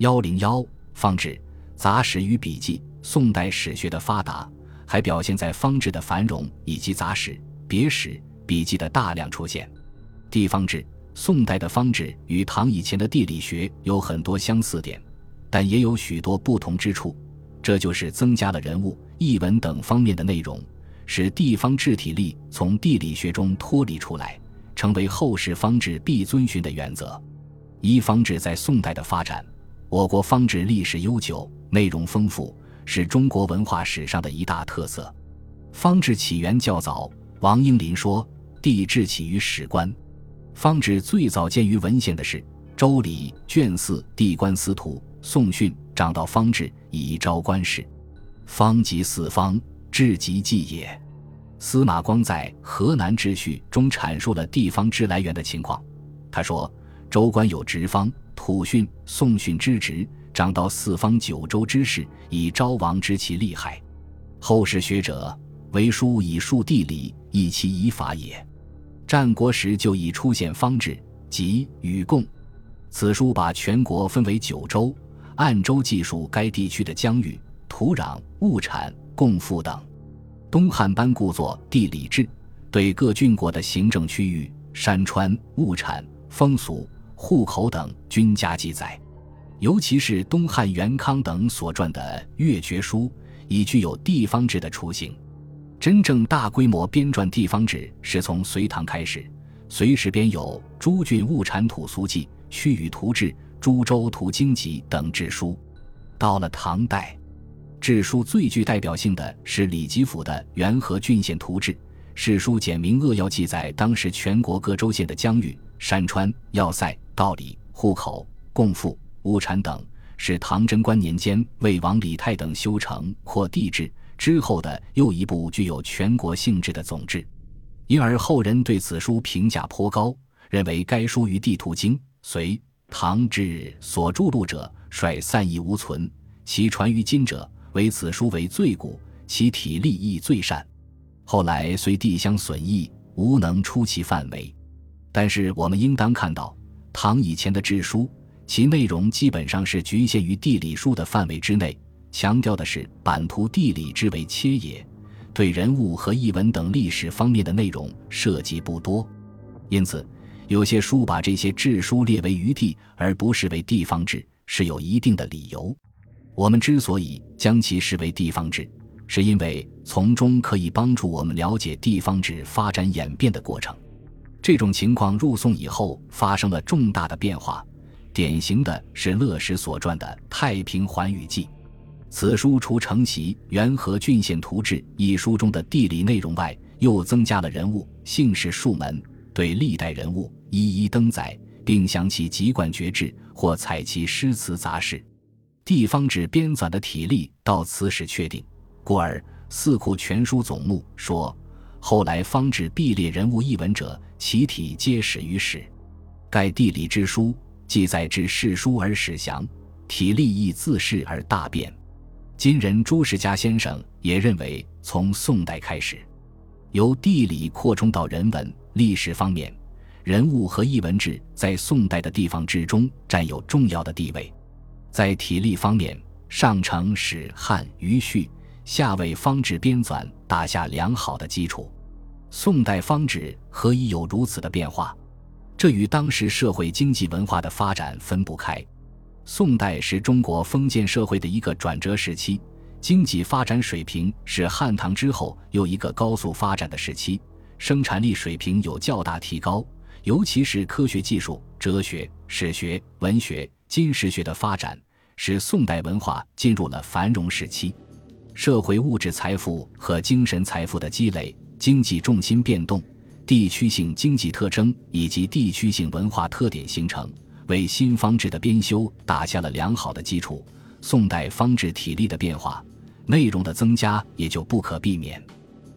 幺零幺方志杂史与笔记，宋代史学的发达，还表现在方志的繁荣以及杂史、别史、笔记的大量出现。地方志，宋代的方志与唐以前的地理学有很多相似点，但也有许多不同之处。这就是增加了人物、译文等方面的内容，使地方志体例从地理学中脱离出来，成为后世方志必遵循的原则。一方志在宋代的发展。我国方志历史悠久，内容丰富，是中国文化史上的一大特色。方志起源较早，王英林说：“地志起于史官。”方志最早见于文献的是《周礼》卷四《地官司徒》，宋训掌道方志以招官事。方即四方，志即纪也。司马光在《河南志序》中阐述了地方志来源的情况。他说：“州官有职方。”土训、宋训之职，掌到四方九州之事，以昭王知其厉害。后世学者为书以述地理，以其以法也。战国时就已出现方志，即禹贡。此书把全国分为九州，按州记述该地区的疆域、土壤、物产、贡赋等。东汉班固作《地理志》，对各郡国的行政区域、山川、物产、风俗。户口等均加记载，尤其是东汉元康等所撰的《越绝书》，已具有地方志的雏形。真正大规模编撰地方志是从隋唐开始，隋时编有《诸郡物产土俗记》《区域图志》《诸州图经籍》等志书。到了唐代，志书最具代表性的是李吉甫的《元和郡县图志》，史书简明扼要记载当时全国各州县的疆域、山川、要塞。道理、户口、贡赋、物产等，是唐贞观年间魏王李泰等修成或地制之后的又一部具有全国性质的总志，因而后人对此书评价颇高，认为该书于地图经隋唐志所著录者率散佚无存，其传于今者唯此书为最古，其体例亦最善。后来虽地相损益，无能出其范围，但是我们应当看到。唐以前的志书，其内容基本上是局限于地理书的范围之内，强调的是版图地理之为切也，对人物和译文等历史方面的内容涉及不多。因此，有些书把这些志书列为余地而不视为地方志，是有一定的理由。我们之所以将其视为地方志，是因为从中可以帮助我们了解地方志发展演变的过程。这种情况入宋以后发生了重大的变化，典型的是乐石所传的《太平寰宇记》。此书除承袭《元和郡县图志》一书中的地理内容外，又增加了人物、姓氏数门，对历代人物一一登载，并详其籍贯爵制或采其诗词杂事。地方志编纂的体例到此始确定，故而《四库全书总目》说。后来方志必列人物译文者，其体皆始于史。盖地理之书，记载之世书而始详，体例亦自是而大变。今人朱世家先生也认为，从宋代开始，由地理扩充到人文、历史方面，人物和译文志在宋代的地方志中占有重要的地位。在体例方面，上承史汉余序。下为方志编纂打下良好的基础。宋代方志何以有如此的变化？这与当时社会经济文化的发展分不开。宋代是中国封建社会的一个转折时期，经济发展水平是汉唐之后又一个高速发展的时期，生产力水平有较大提高，尤其是科学技术、哲学、史学、文学、金石学的发展，使宋代文化进入了繁荣时期。社会物质财富和精神财富的积累，经济重心变动，地区性经济特征以及地区性文化特点形成，为新方志的编修打下了良好的基础。宋代方志体例的变化，内容的增加也就不可避免。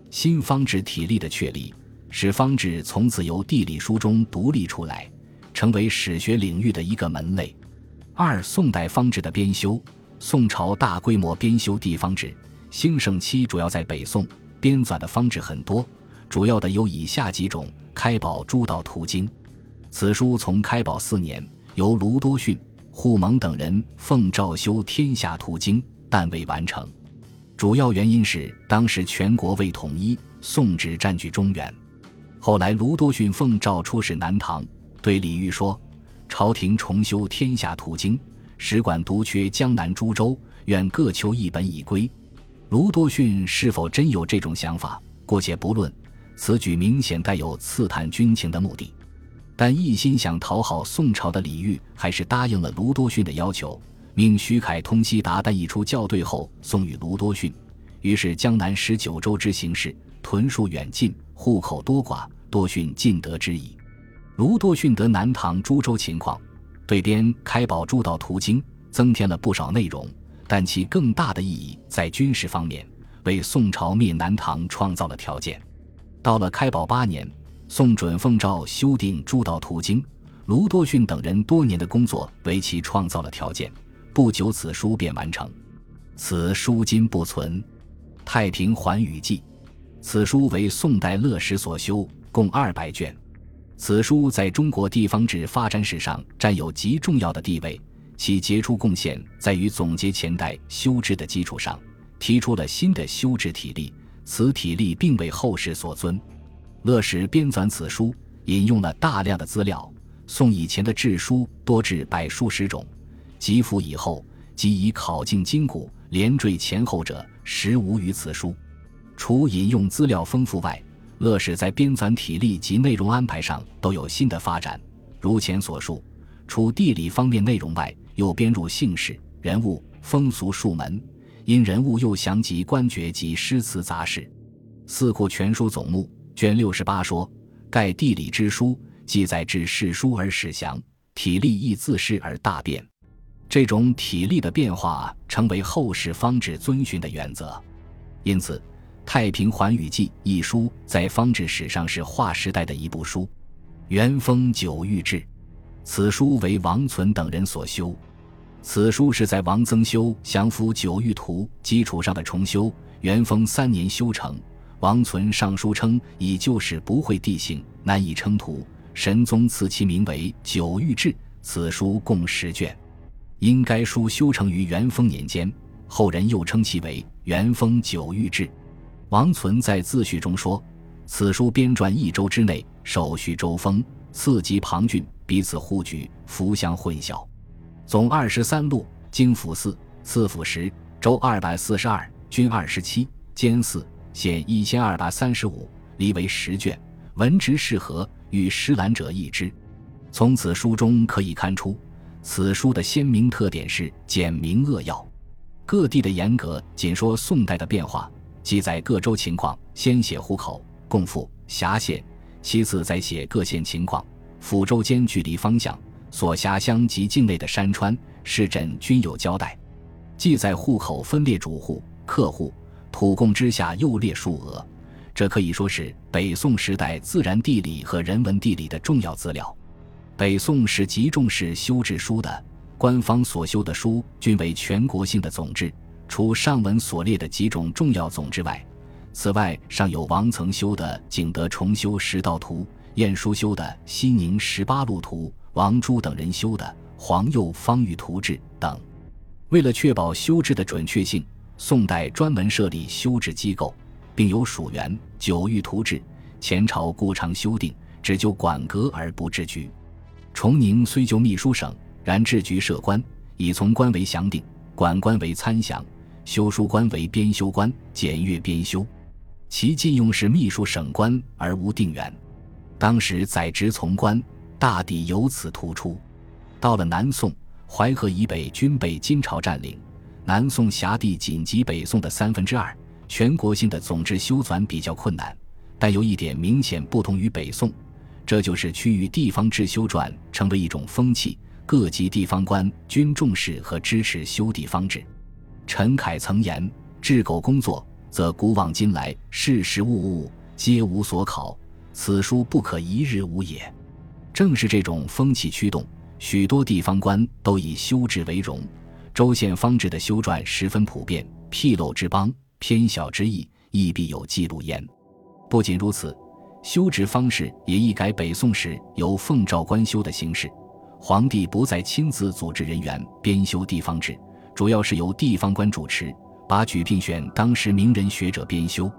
新方志体例的确立，使方志从此由地理书中独立出来，成为史学领域的一个门类。二、宋代方志的编修，宋朝大规模编修地方志。兴盛期主要在北宋，编纂的方志很多，主要的有以下几种：《开宝诸道图经》，此书从开宝四年由卢多逊扈蒙等人奉诏修《天下图经》，但未完成。主要原因是当时全国未统一，宋只占据中原。后来卢多逊奉诏出使南唐，对李煜说：“朝廷重修《天下图经》，使馆独缺江南诸州，愿各求一本以归。”卢多逊是否真有这种想法，姑且不论。此举明显带有刺探军情的目的。但一心想讨好宋朝的李煜，还是答应了卢多逊的要求，命徐凯通西达旦一出校对后送与卢多逊。于是江南十九州之形势，屯戍远近，户口多寡，多逊尽得之矣。卢多逊得南唐诸州情况，对编《开宝诸道图经》增添了不少内容，但其更大的意义在军事方面，为宋朝灭南唐创造了条件。到了开宝八年。宋准奉诏修订《诸道图经》，卢多逊等人多年的工作为其创造了条件。不久，此书便完成。此书今不存，《太平寰宇记》。此书为宋代乐史所修，共二百卷。此书在中国地方志发展史上占有极重要的地位，其杰出贡献在于总结前代修制的基础上，提出了新的修制体例。此体例并为后世所尊。乐史编纂此书，引用了大量的资料。宋以前的志书多至百数十种，集符以后，即以考尽今古，连缀前后者实无于此书。除引用资料丰富外，乐史在编纂体例及内容安排上都有新的发展。如前所述，除地理方面内容外，又编入姓氏、人物、风俗、数门，因人物又详及官爵及诗词杂事。四库全书总目。卷六十八说：“盖地理之书，记载至世书而始详，体例亦自是而大变。这种体例的变化，成为后世方志遵循的原则。因此，《太平寰宇记》一书在方志史上是划时代的一部书。元丰九御制，此书为王存等人所修。此书是在王增修降服九御图基础上的重修。元丰三年修成。”王存上书称：“以旧史不会地形，难以称图。神宗赐其名为《九御志》。此书共十卷，因该书修成于元丰年间，后人又称其为《元丰九御志》。”王存在自序中说：“此书编撰一周之内，首序周封，次及庞俊，彼此互举，福相混淆。总二十三路，经府四，次府十，周二百四十二，均二十七，兼四。”现一千二百三十五，离为十卷，文直适合，与诗览者异之。从此书中可以看出，此书的鲜明特点是简明扼要。各地的严格仅说宋代的变化，记载各州情况，先写户口、共赋、辖县，其次再写各县情况，府州间距离方向、所辖乡及境内的山川、市镇均有交代。记载户口分列主户、客户。土贡之下又列数额，这可以说是北宋时代自然地理和人文地理的重要资料。北宋是极重视修制书的，官方所修的书均为全国性的总制，除上文所列的几种重要总之外，此外尚有王曾修的《景德重修十道图》，晏殊修的《西宁十八路图》，王朱等人修的《黄釉方域图志》等。为了确保修制的准确性。宋代专门设立修制机构，并有属员九御图志。前朝故常修订，只就管阁而不治局。崇宁虽就秘书省，然治局设官，以从官为详定，管官为参详，修书官为编修官，检阅编修。其禁用是秘书省官而无定员。当时宰职从官，大抵由此突出。到了南宋，淮河以北均被金朝占领。南宋辖地仅及北宋的三分之二，全国性的总制修纂比较困难。但有一点明显不同于北宋，这就是区域地方制修纂成为一种风气，各级地方官均重视和支持修地方制。陈凯曾言：“治狗工作，则古往今来事事物物皆无所考，此书不可一日无也。”正是这种风气驱动，许多地方官都以修治为荣。州县方志的修撰十分普遍，纰漏之邦，偏小之意，亦必有记录焉。不仅如此，修制方式也一改北宋时由奉诏官修的形式。皇帝不再亲自组织人员编修地方志，主要是由地方官主持，把举聘选当时名人学者编修。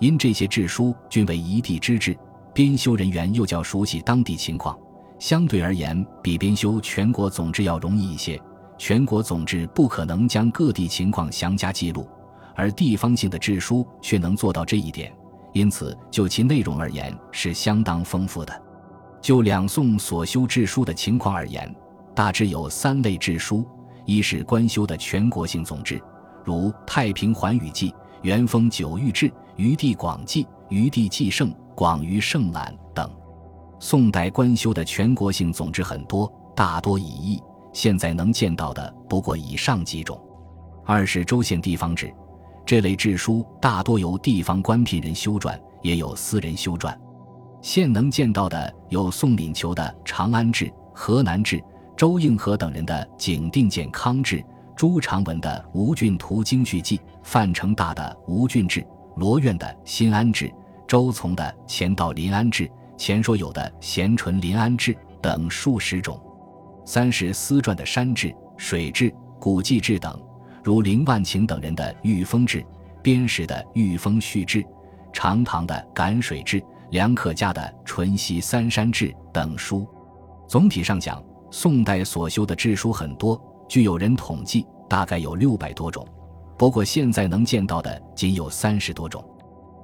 因这些志书均为一地之志，编修人员又较熟悉当地情况，相对而言比编修全国总志要容易一些。全国总志不可能将各地情况详加记录，而地方性的志书却能做到这一点，因此就其内容而言是相当丰富的。就两宋所修志书的情况而言，大致有三类志书：一是官修的全国性总志，如《太平寰宇记》《元丰九域志》《余地广记》《余地记胜》《广于胜览》等。宋代官修的全国性总志很多，大多已佚，现在能见到的不过以上几种。二是州县地方志，这类志书大多由地方官聘人修撰，也有私人修撰。现能见到的有宋敏求的《长安志》、河南志、周应和等人的《景定建康志》、朱长文的《吴郡图经序记》、范成大的《吴郡志》、罗苑的《新安志》、周从的《钱道临安志》、钱说友的《咸淳临安志》等数十种。三是私传的山志、水志、古迹志等，如林万顷等人的《御风志》、边石的《御风序志》、长唐的《赶水志》。梁克家的《淳熙三山志》等书，总体上讲，宋代所修的志书很多，据有人统计，大概有六百多种。不过现在能见到的仅有三十多种。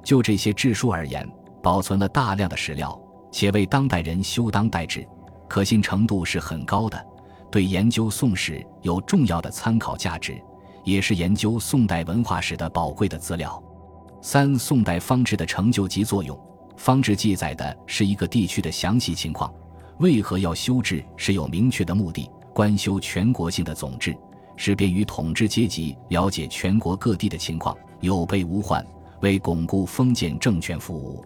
就这些志书而言，保存了大量的史料，且为当代人修当代志，可信程度是很高的，对研究宋史有重要的参考价值，也是研究宋代文化史的宝贵的资料。三、宋代方志的成就及作用。方志记载的是一个地区的详细情况，为何要修治是有明确的目的。官修全国性的总志，是便于统治阶级了解全国各地的情况，有备无患，为巩固封建政权服务。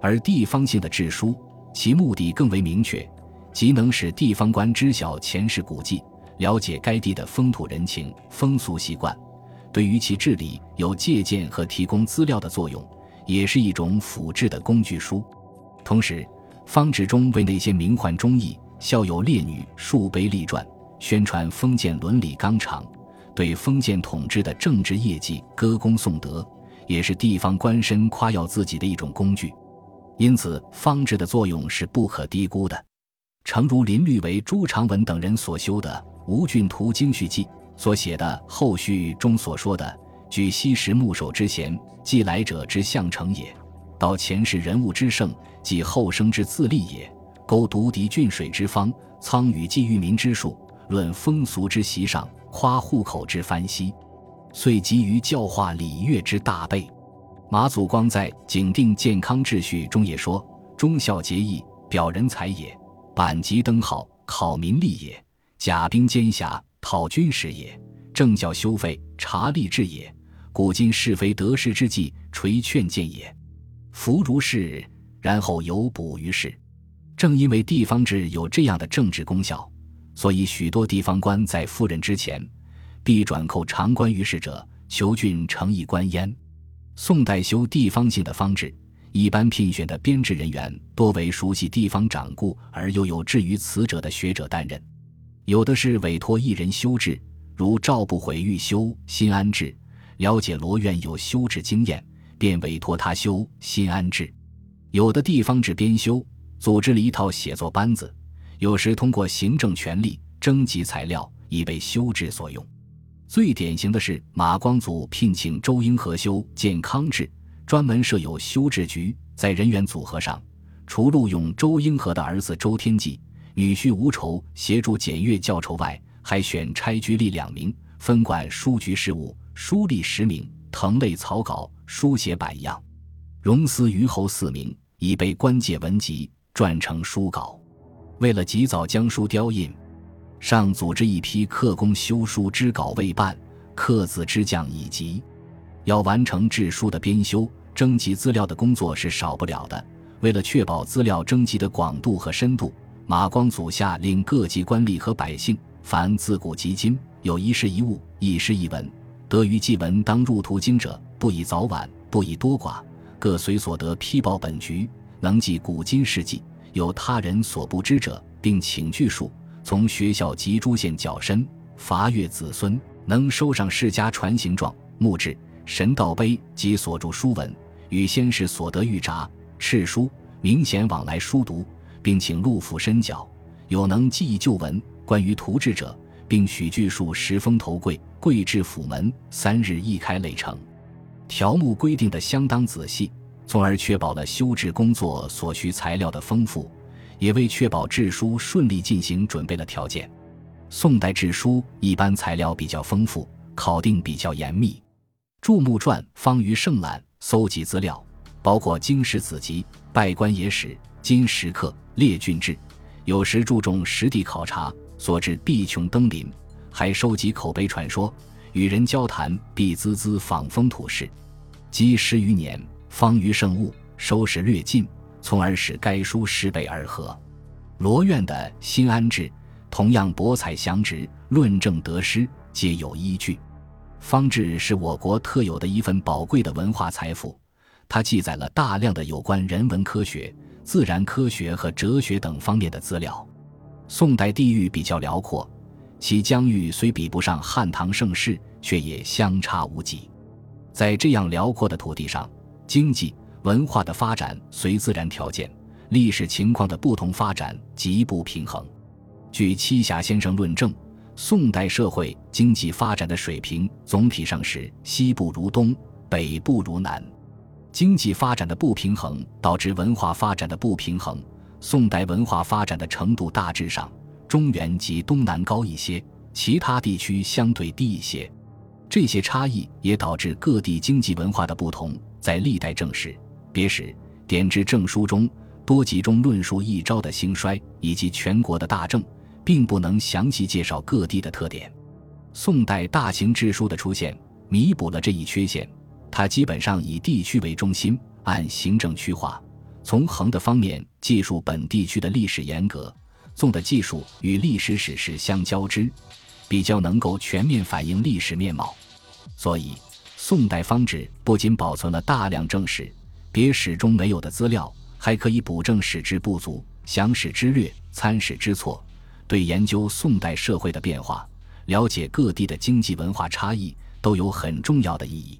而地方性的志书，其目的更为明确，即能使地方官知晓前世古迹，了解该地的风土人情、风俗习惯，对于其治理有借鉴和提供资料的作用。也是一种辅制的工具书，同时，方志中为那些名宦忠义、孝友烈女树碑立传，宣传封建伦理纲常，对封建统治的政治业绩歌功颂德，也是地方官绅夸耀自己的一种工具。因此，方志的作用是不可低估的。诚如林律为朱长文等人所修的《吴郡图经序记》所写的后序中所说的。举昔时牧守之贤，即来者之相成也；到前世人物之盛，即后生之自立也。勾独敌郡水之方，苍与寄裕民之术，论风俗之习上，夸户口之繁稀，遂急于教化礼乐之大备。马祖光在《景定健康秩序》中也说：“忠孝节义，表人才也；板级登号，考民力也；甲兵兼辖，讨军事也；政教修废，察吏治也。”古今是非得失之际，垂劝谏也。福如是，然后有补于事。正因为地方志有这样的政治功效，所以许多地方官在赴任之前，必转扣长官于事者，求郡诚意官焉。宋代修地方性的方志，一般聘选的编制人员多为熟悉地方掌故而又有志于此者的学者担任，有的是委托一人修制，如赵不悔欲修《新安志》。了解罗院有修治经验，便委托他修《新安志》。有的地方志编修，组织了一套写作班子，有时通过行政权力征集材料，以备修治所用。最典型的是马光祖聘请周英和修《健康志》，专门设有修治局。在人员组合上，除录用周英和的儿子周天济、女婿吴筹协助检阅教筹外，还选差局吏两名，分管书局事务。书吏十名，誊类草稿，书写版样；荣司虞侯四名，以备官界文集，撰成书稿。为了及早将书雕印，尚组织一批刻工修书之稿未办，刻字之匠已急。要完成制书的编修、征集资料的工作是少不了的。为了确保资料征集的广度和深度，马光祖下令各级官吏和百姓，凡自古及今有一事一物、一诗一文。得于祭文当入途经者，不以早晚，不以多寡，各随所得批报本局。能记古今事迹，有他人所不知者，并请具述，从学校及诸县较深，伐阅子孙，能收上世家传行状、墓志、神道碑及所著书文，与先世所得玉札、敕书、明显往来书读，并请陆府深缴，有能记忆旧文，关于图志者，并许具数十封头柜，柜至府门，三日一开累成。条目规定的相当仔细，从而确保了修制工作所需材料的丰富，也为确保制书顺利进行准备了条件。宋代制书一般材料比较丰富，考定比较严密。注目传方于盛览，搜集资料，包括经史子集、拜官野史、金石刻、列郡志，有时注重实地考察，所至必穷登临，还收集口碑传说，与人交谈必孜孜访风土事。积十余年，方于盛物，收拾略尽，从而使该书事备而合。罗院的《新安志》。同样博采详直，论证得失，皆有依据。方志是我国特有的一份宝贵的文化财富，它记载了大量的有关人文科学、自然科学和哲学等方面的资料。宋代地域比较辽阔，其疆域虽比不上汉唐盛世，却也相差无几。在这样辽阔的土地上，经济文化的发展随自然条件、历史情况的不同发展极不平衡。据栖霞先生论证，宋代社会经济发展的水平总体上是西部如东，北部如南。经济发展的不平衡导致文化发展的不平衡。宋代文化发展的程度大致上，中原及东南高一些，其他地区相对低一些。这些差异也导致各地经济文化的不同。在历代正史、别史、典志证书中，多集中论述一朝的兴衰以及全国的大政。并不能详细介绍各地的特点。宋代大型制书的出现，弥补了这一缺陷。它基本上以地区为中心，按行政区划，从横的方面记述本地区的历史沿革，纵的技术与历史史实相交织，比较能够全面反映历史面貌。所以，宋代方志不仅保存了大量正史、别史中没有的资料，还可以补正史之不足，详史之略，参史之错。对研究宋代社会的变化，了解各地的经济文化差异，都有很重要的意义。